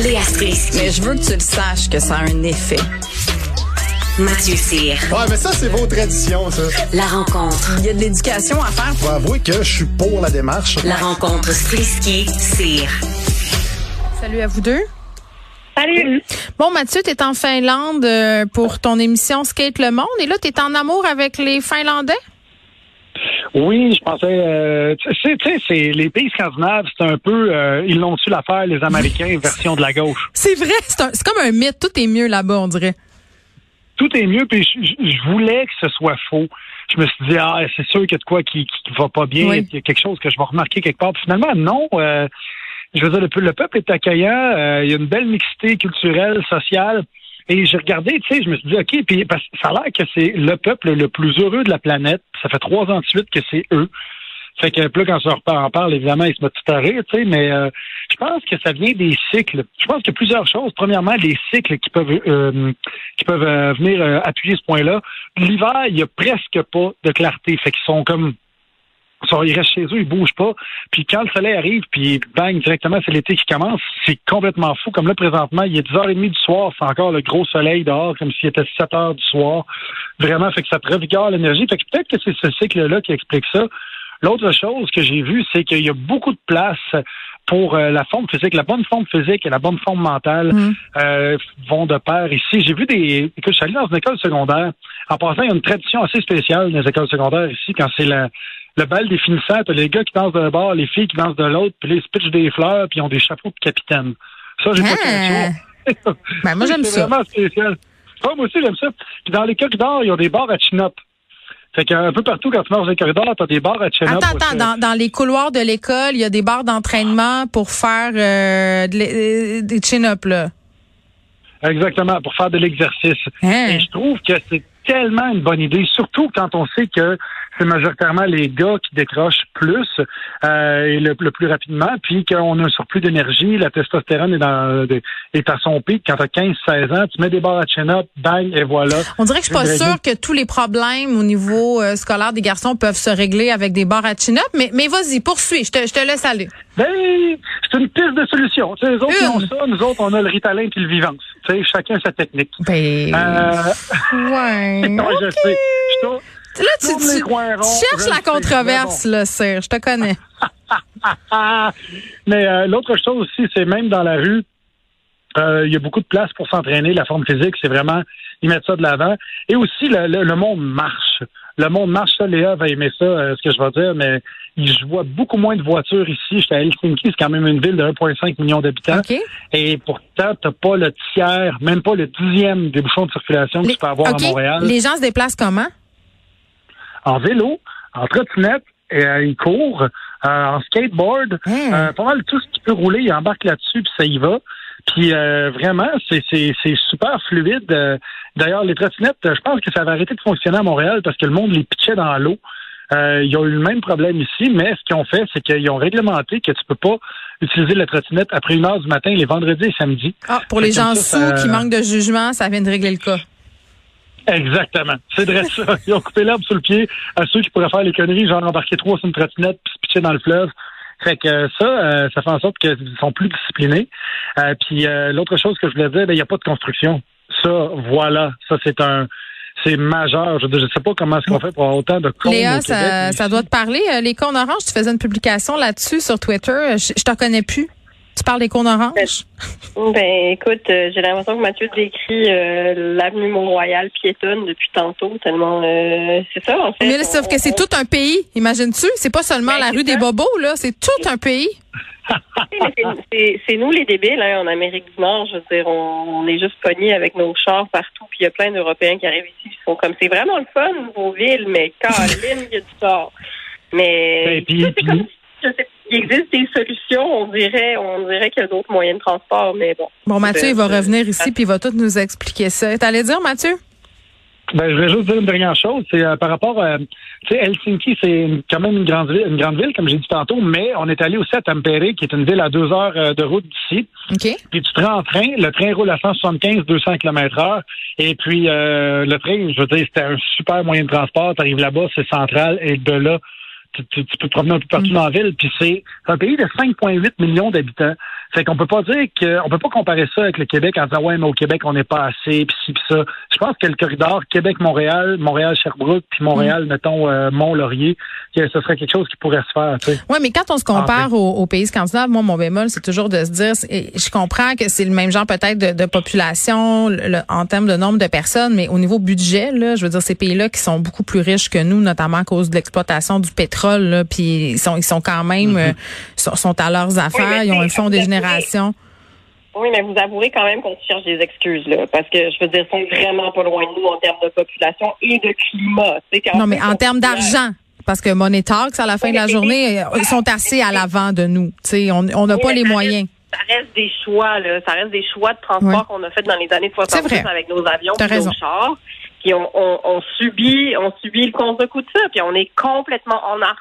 Léa Strisky. Mais je veux que tu le saches que ça a un effet. Mathieu Cyr. Ouais, mais ça, c'est vos traditions, ça. La rencontre. Il y a de l'éducation à faire. Faut avouer que je suis pour la démarche. La rencontre Strisky-Cyr. Salut à vous deux. Salut. Bon, Mathieu, tu es en Finlande euh, pour ton émission Skate le Monde et là, tu es en amour avec les Finlandais? Oui, je pensais, euh, tu sais, tu sais, c'est les pays scandinaves, c'est un peu, euh, ils l'ont su l'affaire, les Américains, version de la gauche? C'est vrai, c'est un- c'est comme un mythe. Tout est mieux là-bas, on dirait. Tout est mieux, puis je, voulais que ce soit faux. Je me suis dit, ah, c'est sûr qu'il y a de quoi qui, qui va pas bien, Oui. il y a quelque chose que je vais remarquer quelque part. Puis finalement, non. euh, je veux dire, le, le peuple est accueillant, euh, il y a une belle mixité culturelle, sociale. Et j'ai regardé, tu sais, je me suis dit, OK, puis parce que ça a l'air que c'est le peuple le plus heureux de la planète. Ça fait trois ans de suite que c'est eux. Fait que là, quand on en parle, évidemment, ils se mettent tout à rire, tu sais, mais euh, je pense que ça vient des cycles. Je pense qu'il y a plusieurs choses. Premièrement, les cycles qui peuvent euh, qui peuvent euh, venir euh, appuyer ce point-là. L'hiver, il y a presque pas de clarté. Fait qu'ils sont comme ils restent chez eux, ils bougent pas. Puis quand le soleil arrive, puis bang, directement, c'est l'été qui commence, c'est complètement fou. Comme là, présentement, il est 10h30 du soir, c'est encore le gros soleil dehors, comme s'il était 7 heures du soir. Vraiment, fait que ça te revigore l'énergie. Fait que peut-être que c'est ce cycle-là qui explique ça. L'autre chose que j'ai vu, c'est qu'il y a beaucoup de place pour euh, la forme physique. La bonne forme physique et la bonne forme mentale Mm. euh, vont de pair ici. J'ai vu des... Écoute, je suis allé dans une école secondaire. En passant, il y a une tradition assez spéciale dans les écoles secondaires ici, quand c'est la, le bal des finissants, t'as les gars qui dansent d'un bord, les filles qui dansent de l'autre, puis les pitchent des fleurs, puis ils ont des chapeaux de capitaine. Ça, j'ai pas Ah. de Ben, moi, j'aime c'est ça. vraiment spécial. Ah, moi aussi, j'aime ça. Puis dans les corridors, ils ont des bars à chin-up. Fait qu'un peu partout, quand tu marches dans les corridors, t'as des bars à chin-up. Attends, attends, dans, dans les couloirs de l'école, il y a des barres d'entraînement pour faire euh, de euh, des chin-up, là. Exactement, pour faire de l'exercice. Hein? Et je trouve que c'est tellement une bonne idée, surtout quand on sait que c'est majoritairement les gars qui décrochent plus euh, et le, le plus rapidement, puis qu'on a un surplus d'énergie, la testostérone est, dans, est à son pic. Quand tu as 15-16 ans, tu mets des barres à chin-up, bang, et voilà. On dirait que je suis pas sûre que tous les problèmes au niveau euh, scolaire des garçons peuvent se régler avec des barres à chin-up, mais, mais vas-y, poursuis, je te, je te laisse aller. Ben, c'est une piste de solution. Tu sais, les autres, ont ça, nous autres, on a le Ritalin puis le Vivance. Tu sais, chacun sa technique. Ben, Euh, ouais. ouais, je sais. Là, tu, tu- ronds, tu cherches la controverse, là, Cyr, je te connais. Mais euh, l'autre chose aussi, c'est même dans la rue, euh, il y a beaucoup de place pour s'entraîner. La forme physique, c'est vraiment, ils mettent ça de l'avant. Et aussi, le, le- le monde marche. Le monde marche, ça, Léa va aimer ça, euh, ce que je vais dire, mais je vois beaucoup moins de voitures ici. J'étais à Helsinki, c'est quand même une ville de 1,5 million d'habitants. Et pourtant, t'as pas le tiers, même pas le dixième des bouchons de circulation que Les- tu peux avoir à Montréal. Les gens se déplacent comment? En vélo, en trottinette, et, euh, ils courent, euh, en skateboard, euh, pas mal tout ce qui peut rouler, ils embarquent là-dessus, puis ça y va. Puis euh, vraiment, c'est, c'est, c'est super fluide. Euh, D'ailleurs, les trottinettes, je pense que ça va arrêter de fonctionner à Montréal parce que le monde les pitchait dans l'eau. Euh, ils ont eu le même problème ici, mais ce qu'ils ont fait, c'est qu'ils ont réglementé que tu peux pas utiliser la trottinette après une heure du matin les vendredis et samedis. Ah, pour les gens ça, sous ça- qui manquent de jugement, ça vient de régler le cas. Exactement. C'est vrai ça. Ils ont coupé l'herbe sous le pied à ceux qui pourraient faire les conneries, genre embarquer trois sur une trottinette puis se pitcher dans le fleuve. Fait que euh, ça, euh, ça fait en sorte qu'ils sont plus disciplinés. Euh, puis euh, l'autre chose que je voulais dire, ben, il n'y a pas de construction. Ça, voilà. Ça, c'est un c'est majeur. Je ne sais pas comment est-ce qu'on fait pour avoir autant de comptes Léa, au ça, Québec. ça doit te parler. Euh, Les cônes oranges, tu faisais une publication là-dessus sur Twitter. Je, je t'en connais plus. Tu parles des cônes oranges? Ben écoute, euh, j'ai l'impression que Mathieu décrit euh, l'avenue Mont-Royal piétonne depuis tantôt, tellement euh, c'est ça en fait. Mais là, sauf que c'est On- tout un pays, imagines-tu? C'est pas seulement Ben, la rue des. Bobos, là. C'est tout un pays. Mais c'est- nous les débiles hein, en Amérique du Nord. Je veux dire, on, on est juste pognés avec nos chars partout, puis il y a plein d'Européens qui arrivent ici, qui sont comme c'est vraiment le fun vos villes, mais Caroline, il y a du tort. Mais Ben, puis- puis- comme si, je sais, il existe des solutions. On dirait, on dirait qu'il y a d'autres moyens de transport, mais bon. Bon, Mathieu, il va revenir ici puis il va tout nous expliquer ça. T'allais dire, Mathieu? Ben, je voulais juste dire une dernière chose, c'est euh, par rapport à, tu sais, Helsinki, c'est quand même une grande ville, une grande ville, comme j'ai dit tantôt, mais on est allé aussi à Tampere, qui est une ville à deux heures euh, de route d'ici. OK. Puis tu te rends en train, le train roule à 175, 200 km heure, et puis euh, le train, je veux dire, c'était un super moyen de transport. Tu arrives là-bas, c'est central, et de là, tu, tu- tu peux te promener un peu partout Mm. dans la ville. Puis c'est un pays de 5,8 millions d'habitants. Fait qu'on peut pas dire que, on peut pas comparer ça avec le Québec en disant ouais, mais au Québec on n'est pas assez, puis ci, puis ça. Je pense que le corridor Québec-Montréal, Montréal-Sherbrooke, puis Montréal, mettons euh, Mont-Laurier, que ce serait quelque chose qui pourrait se faire. Tu sais. Oui, mais quand on se compare aux, aux pays scandinaves, moi, mon bémol, c'est toujours de se dire, je comprends que c'est le même genre peut-être de, de population le- en termes de nombre de personnes, mais au niveau budget, là, je veux dire, ces pays-là qui sont beaucoup plus riches que nous, notamment à cause de l'exploitation du pétrole, là, puis ils sont, ils sont quand même, euh, sont, sont à leurs affaires, mais ils ont un fonds avouez- générations. Oui, mais vous avouerez quand même qu'on cherche des excuses, là. Parce que, je veux dire, ils sont vraiment pas loin de nous en termes de population et de climat. Non, mais en termes d'argent. Parce que Money Talks, à la fin Oui, de la journée, euh, ils sont assez à l'avant de nous. On on n'a Oui, pas les ça moyens. Reste, ça reste des choix, là. Ça reste des choix de transport Ouais. qu'on a fait dans les années C'est 70 vrai. avec nos avions raison. nos chars. Puis on, on, on subit, on subit le contre-coup de ça. Puis on est complètement en, ar-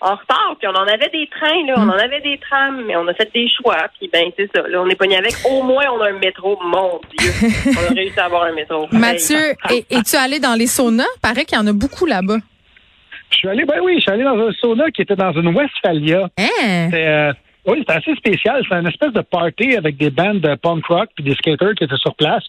en retard. Puis on en avait des trains, là. On en avait des trams, mais on a fait des choix. Puis ben, c'est ça. Là, on est pogné avec. Au moins, on a un métro. Mon Dieu. on a réussi à avoir un métro. Mathieu, es- es-tu allé dans les saunas? Paraît qu'il y en a beaucoup là-bas. Je suis allé, ben oui, je suis allé dans un sauna qui était dans une Westphalia. Hein? C'était, euh, oui, c'était assez spécial. C'était une espèce de party avec des bandes de punk rock puis des skaters qui étaient sur place.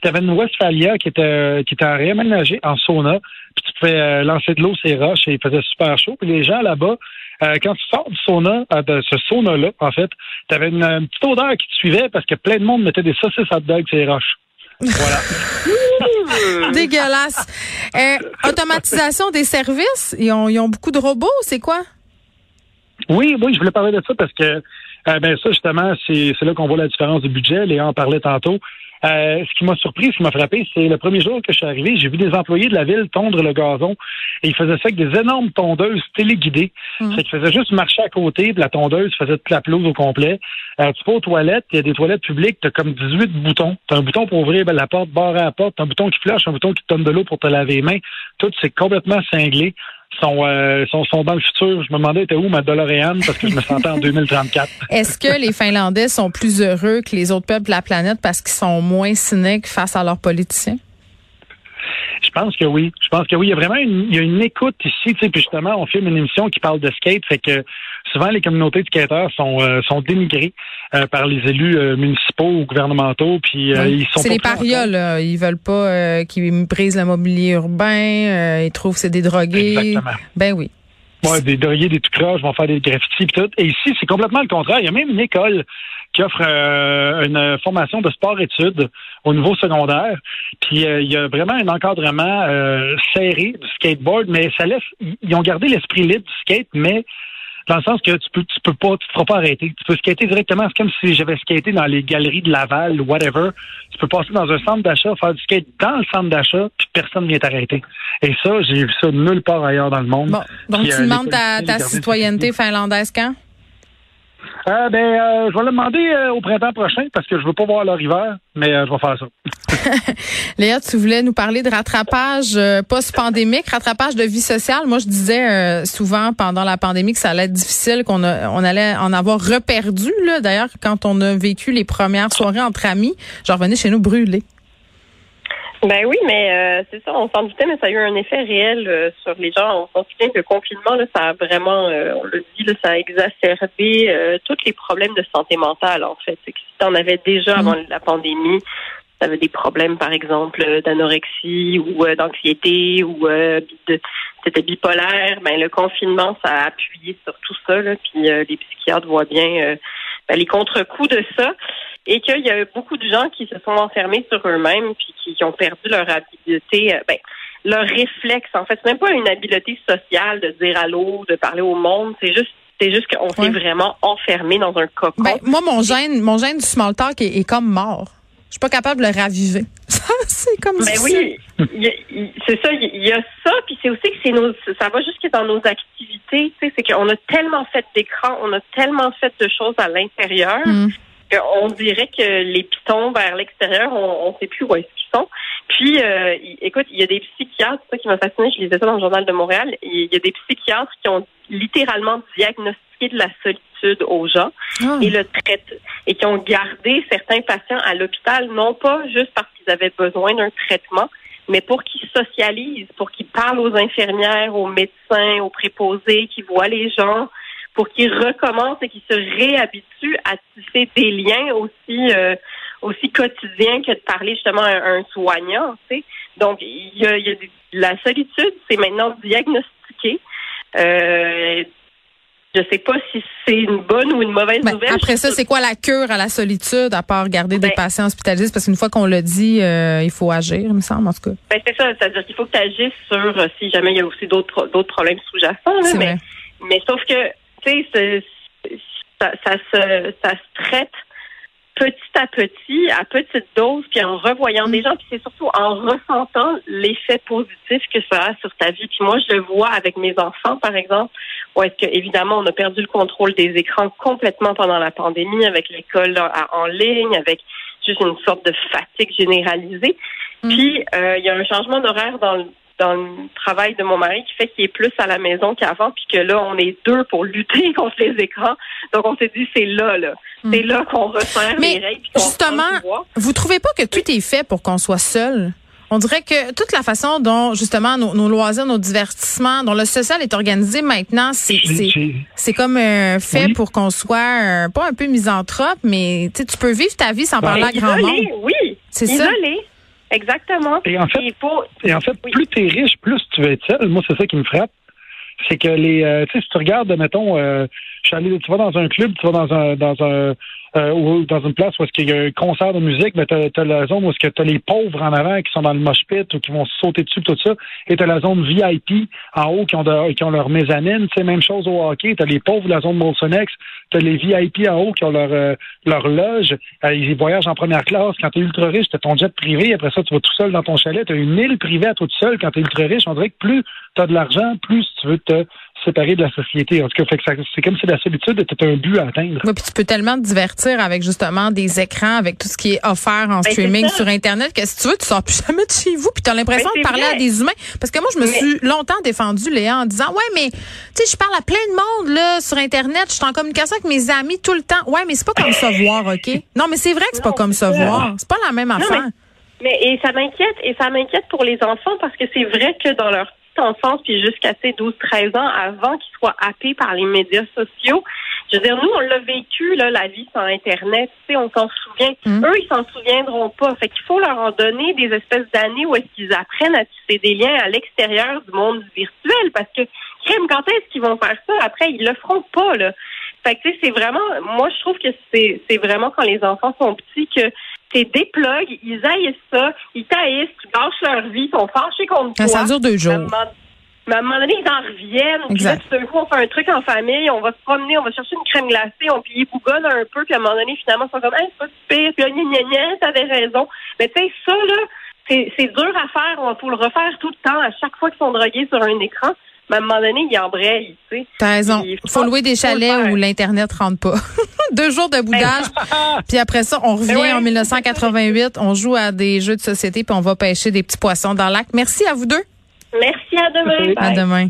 Puis t'avais une Westphalia qui était qui était réaménagée en sauna. Puis tu pouvais euh, lancer de l'eau sur les roches et il faisait super chaud. Puis les gens là-bas, euh, quand tu sors du sauna, euh, de ce sauna-là, en fait, t'avais une, une petite odeur qui te suivait parce que plein de monde mettait des saucisses hot dog sur les roches. Voilà. Dégueulasse. Euh, automatisation des services. Ils ont, ils ont beaucoup de robots, c'est quoi? Oui, oui, je voulais parler de ça parce que euh, ben ça, justement, c'est là qu'on voit la différence du budget. Léa en parlait tantôt. Euh, ce qui m'a surpris, ce qui m'a frappé, c'est le premier jour que je suis arrivé, j'ai vu des employés de la ville tondre le gazon et ils faisaient ça avec des énormes tondeuses téléguidées. Mhm. C'est qu'ils faisaient juste marcher à côté, puis la tondeuse faisait toute la pelouse au complet. Euh, tu vas aux toilettes, il y a des toilettes publiques, tu as comme 18 boutons. Tu as un bouton pour ouvrir ben, la porte, barrer la porte, t'as un bouton qui flush, un bouton qui te donne de l'eau pour te laver les mains. Tout, c'est complètement cinglé. Euh, sont, sont dans le futur. Je me demandais, était où ma DeLorean parce que je me sentais en 2034. Est-ce que les Finlandais sont plus heureux que les autres peuples de la planète parce qu'ils sont moins cyniques face à leurs politiciens? Je pense que oui. Je pense que oui. Il y a vraiment une, il y a une écoute ici. Tu sais, puis justement, on filme une émission qui parle de skate. Fait que souvent, les communautés de skateurs sont, euh, sont dénigrées euh, par les élus euh, municipaux ou gouvernementaux. Puis Oui. ils sont C'est les parias, là. Ils veulent pas qu'ils brisent le mobilier urbain. ils trouvent que c'est des drogués. Exactement. Ben oui. Ouais, des drogués, des tout croches vont faire des graffitis et tout. Et ici, c'est complètement le contraire. Il y a même une école qui offre euh, une formation de sport-études au niveau secondaire. Puis euh, il y a vraiment un encadrement euh, serré du skateboard, mais ça laisse. Ils ont gardé l'esprit libre du skate, mais dans le sens que tu peux, tu peux pas, tu te feras pas arrêter. Tu peux skater directement. C'est comme si j'avais skaté dans les galeries de Laval ou whatever. Tu peux passer dans un centre d'achat, faire du skate dans le centre d'achat, puis personne ne vient t'arrêter. Et ça, j'ai vu ça nulle part ailleurs dans le monde. Bon. Donc, Puis, tu euh, demandes ta, ta citoyenneté finlandaise quand? Euh, ben, euh, je vais le demander euh, au printemps prochain parce que je veux pas voir leur hiver, mais euh, je vais faire ça. Léa, tu voulais nous parler de rattrapage post-pandémique, rattrapage de vie sociale. Moi, je disais souvent pendant la pandémie que ça allait être difficile, qu'on allait en avoir reperdu. D'ailleurs, quand on a vécu les premières soirées entre amis, je revenais chez nous brûlée. Ben oui, mais euh, c'est ça, on s'en doutait, mais ça a eu un effet réel euh, sur les gens. On s'en souvient que le confinement, là, ça a vraiment, euh, on le dit, là, ça a exacerbé euh, tous les problèmes de santé mentale, en fait. Si t'en avais déjà avant la pandémie, avaient des problèmes, par exemple, euh, d'anorexie ou euh, d'anxiété ou euh, de c'était bipolaire, ben le confinement, ça a appuyé sur tout ça, là, puis euh, les psychiatres voient bien euh, ben, les contre-coups de ça et qu'il y a beaucoup de gens qui se sont enfermés sur eux-mêmes puis qui, qui ont perdu leur habileté, euh, ben, leur réflexe. En fait, c'est même pas une habileté sociale de dire allô, de parler au monde. C'est juste, c'est juste qu'on Ouais. s'est vraiment enfermé dans un cocon. Ben, moi, mon gène, mon gène du small talk est, est comme mort. Je suis pas capable de le raviver. c'est comme Ben difficile. oui, il y a- il- c'est ça, il y a ça, puis c'est aussi que c'est nos, ça va jusque dans nos activités, tu sais, c'est qu'on a tellement fait d'écran, on a tellement fait de choses à l'intérieur, Mm. Qu'on dirait que les pitons vers l'extérieur, on, on sait plus où est-ce qu'ils sont. Puis, euh, écoute, il y a des psychiatres, c'est ça qui m'a fasciné, je lisais ça dans le journal de Montréal, il y a des psychiatres qui ont littéralement diagnostiqué de la solitude aux gens Ah. et le traitent et qui ont gardé certains patients à l'hôpital, non pas juste parce qu'ils avaient besoin d'un traitement, mais pour qu'ils socialisent, pour qu'ils parlent aux infirmières, aux médecins, aux préposés, qu'ils voient les gens, pour qu'ils recommencent et qu'ils se réhabituent à tisser des liens aussi euh, aussi quotidiens que de parler justement à un, soignant. Tu sais. Donc, il y a, il y a des- la solitude, c'est maintenant diagnostiqué. Euh, je sais pas si c'est une bonne ou une mauvaise Ben, nouvelle. après ça, c'est quoi la cure à la solitude à part garder des Ben- patients hospitalisés? Parce qu'une fois qu'on l'a dit, euh, il faut agir, il me semble, en tout cas. Ben, c'est ça, c'est-à-dire qu'il faut que tu agisses sur euh, si jamais il y a aussi d'autres d'autres problèmes sous-jacents. Mais, mais sauf que, tu sais, ça, ça, se, ça se traite petit à petit, à petite dose, puis en revoyant des gens, puis c'est surtout en ressentant l'effet positif que ça a sur ta vie. Puis moi, je le vois avec mes enfants, par exemple, où est-ce que, évidemment, on a perdu le contrôle des écrans complètement pendant la pandémie, avec l'école en- ligne, avec juste une sorte de fatigue généralisée. Mm. Puis, euh, il y a un changement d'horaire dans le, dans le travail de mon mari qui fait qu'il est plus à la maison qu'avant, puis que là, on est deux pour lutter contre les écrans. Donc, on s'est dit, c'est là, là. C'est là qu'on resserre. Mais, les règles. justement. Vous trouvez pas que tout est fait pour qu'on soit seul? On dirait que toute la façon dont, justement, nos, nos loisirs, nos divertissements, dont le social est organisé maintenant, c'est comme euh, fait Oui. pour qu'on soit euh, pas un peu misanthrope, mais tu sais, tu peux vivre ta vie sans Ben, parler à grand Isolé, monde. oui. C'est ça. Exactement. Et en fait- faut- Et en fait, Oui. plus tu es riche, plus tu veux être seul. Moi, c'est ça qui me frappe. C'est que les, euh, tu sais, si tu regardes, mettons, euh, je suis allé, tu vas dans un club, tu vas dans un, dans un, euh, ou dans une place où est-ce qu'il y a un concert de musique, ben t'as, t'as la zone où est-ce que t'as les pauvres en avant qui sont dans le mosh pit ou qui vont sauter dessus tout ça, et t'as la zone VIP en haut qui ont, de- qui ont leur mezzanine. C'est même chose au hockey. T'as les pauvres de la zone Molson X, t'as les VIP en haut qui ont leur euh, leur loge. Euh, ils voyagent en première classe. Quand t'es ultra riche, t'as ton jet privé. Après ça, tu vas tout seul dans ton chalet. T'as une île privée à tout seul. Quand t'es ultra riche, on dirait que plus t'as de l'argent, plus tu veux te séparer de la société. En tout cas, fait que ça- c'est comme si la solitude était un but à atteindre. Oui, puis tu peux tellement te divertir avec justement des écrans, avec tout ce qui est offert en Ben, streaming sur Internet, que si tu veux, tu sors plus jamais de chez vous, puis tu as l'impression Ben, de parler vrai. à des humains. Parce que moi, je me Mais- suis longtemps défendue, Léa, en disant, ouais, mais tu sais, je parle à plein de monde là sur Internet, je suis en communication avec mes amis tout le temps. Ouais, mais c'est pas comme ça voir, OK? Non, mais c'est vrai que c'est pas Non, comme ça. voir. C'est pas la même affaire. Mais et ça m'inquiète et ça m'inquiète pour les enfants parce que c'est vrai que dans leur enfance puis jusqu'à ces 12-13 ans avant qu'ils soient happés par les médias sociaux, je veux dire nous on l'a vécu là la vie sans internet, tu sais on s'en souvient. Mm. Eux ils s'en souviendront pas. Fait qu'il faut leur en donner des espèces d'années où est-ce qu'ils apprennent à tisser des liens à l'extérieur du monde virtuel parce que crème quand est-ce qu'ils vont faire ça? Après ils le feront pas là. Fait que tu sais c'est vraiment moi je trouve que c'est c'est vraiment quand les enfants sont petits que c'est des plugs, ils haïssent ça, ils taillissent, ils gâchent leur vie, ils sont fâchés contre toi. Ça dure deux jours. Mais à un moment donné, ils en reviennent. Puis là, tout d'un coup, on fait un truc en famille, on va se promener, on va chercher une crème glacée, on puis ils bougonnent un peu, puis à un moment donné, finalement, ils sont comme, hey, c'est pas super, puis là, gna gna gna, t'avais raison. Mais tu sais, ça, là, c'est c'est dur à faire, on faut le refaire tout le temps, à chaque fois qu'ils sont drogués sur un écran. Mais à un moment donné, ils embrayent, tu sais. T'as raison. Il Faut louer des chalets où l'Internet rentre pas. Deux jours de boudage. puis après ça, on revient Ben en 1988. On joue à des jeux de société puis on va pêcher des petits poissons dans le lac. Merci à vous deux. Merci, à demain. À demain.